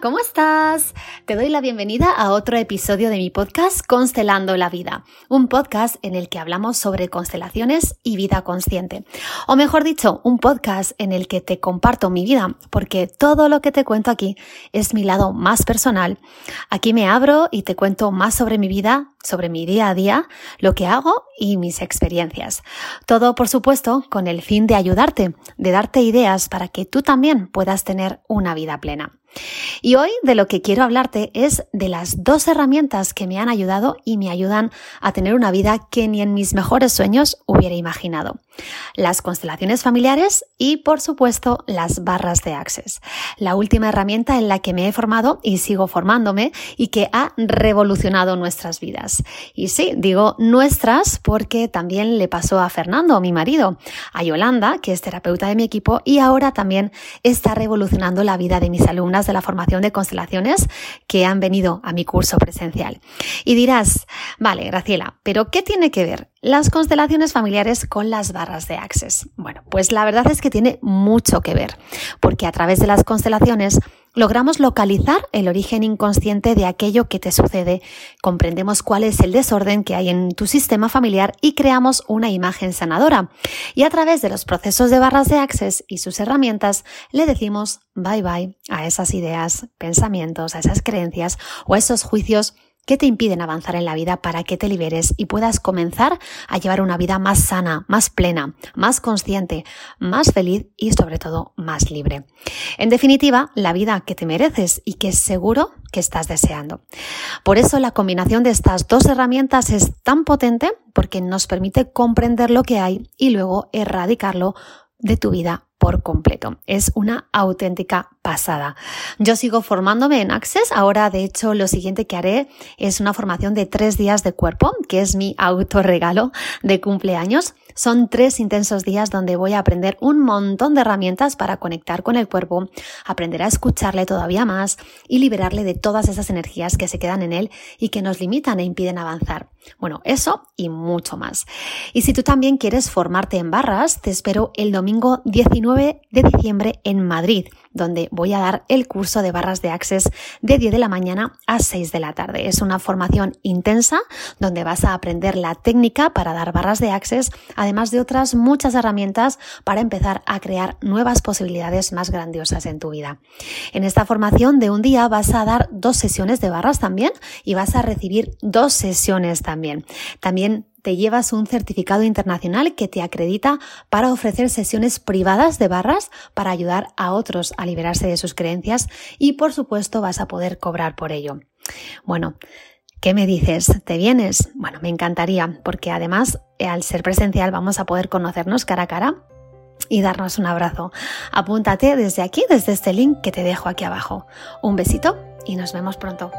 ¿Cómo estás? Te doy la bienvenida a otro episodio de mi podcast Constelando la Vida, un podcast en el que hablamos sobre constelaciones y vida consciente. O mejor dicho, un podcast en el que te comparto mi vida, porque todo lo que te cuento aquí es mi lado más personal. Aquí me abro y te cuento más sobre mi vida, sobre mi día a día, lo que hago y mis experiencias. Todo, por supuesto, con el fin de ayudarte, de darte ideas para que tú también puedas tener una vida plena. Y hoy de lo que quiero hablarte es de las dos herramientas que me han ayudado y me ayudan a tener una vida que ni en mis mejores sueños hubiera imaginado. Las constelaciones familiares y, por supuesto, las barras de Access. La última herramienta en la que me he formado y sigo formándome y que ha revolucionado nuestras vidas. Y sí, digo nuestras porque también le pasó a Fernando, mi marido, a Yolanda, que es terapeuta de mi equipo y ahora también está revolucionando la vida de mis alumnas de la formación de constelaciones que han venido a mi curso presencial. Y dirás, vale, Graciela, pero ¿qué tiene que ver las constelaciones familiares con las barras de Access? Bueno, pues la verdad es que tiene mucho que ver, porque a través de las constelaciones logramos localizar el origen inconsciente de aquello que te sucede, comprendemos cuál es el desorden que hay en tu sistema familiar y creamos una imagen sanadora. Y a través de los procesos de barras de Access y sus herramientas, le decimos bye bye a esas ideas, pensamientos, a esas creencias o a esos juicios ¿Qué te impiden avanzar en la vida para que te liberes y puedas comenzar a llevar una vida más sana, más plena, más consciente, más feliz y sobre todo más libre? En definitiva, la vida que te mereces y que seguro que estás deseando. Por eso la combinación de estas dos herramientas es tan potente porque nos permite comprender lo que hay y luego erradicarlo de tu vida por completo. Es una auténtica pasada. Yo sigo formándome en Access. Ahora, de hecho, lo siguiente que haré es una formación de tres días de cuerpo, que es mi autorregalo de cumpleaños. Son tres intensos días donde voy a aprender un montón de herramientas para conectar con el cuerpo, aprender a escucharle todavía más y liberarle de todas esas energías que se quedan en él y que nos limitan e impiden avanzar. Bueno, eso y mucho más. Y si tú también quieres formarte en barras, te espero el domingo 19 de diciembre en Madrid, donde voy a dar el curso de barras de Access de 10 de la mañana a 6 de la tarde. Es una formación intensa donde vas a aprender la técnica para dar barras de Access, además de otras muchas herramientas para empezar a crear nuevas posibilidades más grandiosas en tu vida. En esta formación de un día vas a dar dos sesiones de barras también y vas a recibir dos sesiones también también. Te llevas un certificado internacional que te acredita para ofrecer sesiones privadas de barras para ayudar a otros a liberarse de sus creencias y por supuesto vas a poder cobrar por ello. Bueno, ¿Qué me dices? ¿Te vienes? Bueno, me encantaría, porque además eh, al ser presencial vamos a poder conocernos cara a cara y darnos un abrazo. Apúntate desde aquí, desde este link que te dejo aquí abajo. Un besito y nos vemos pronto.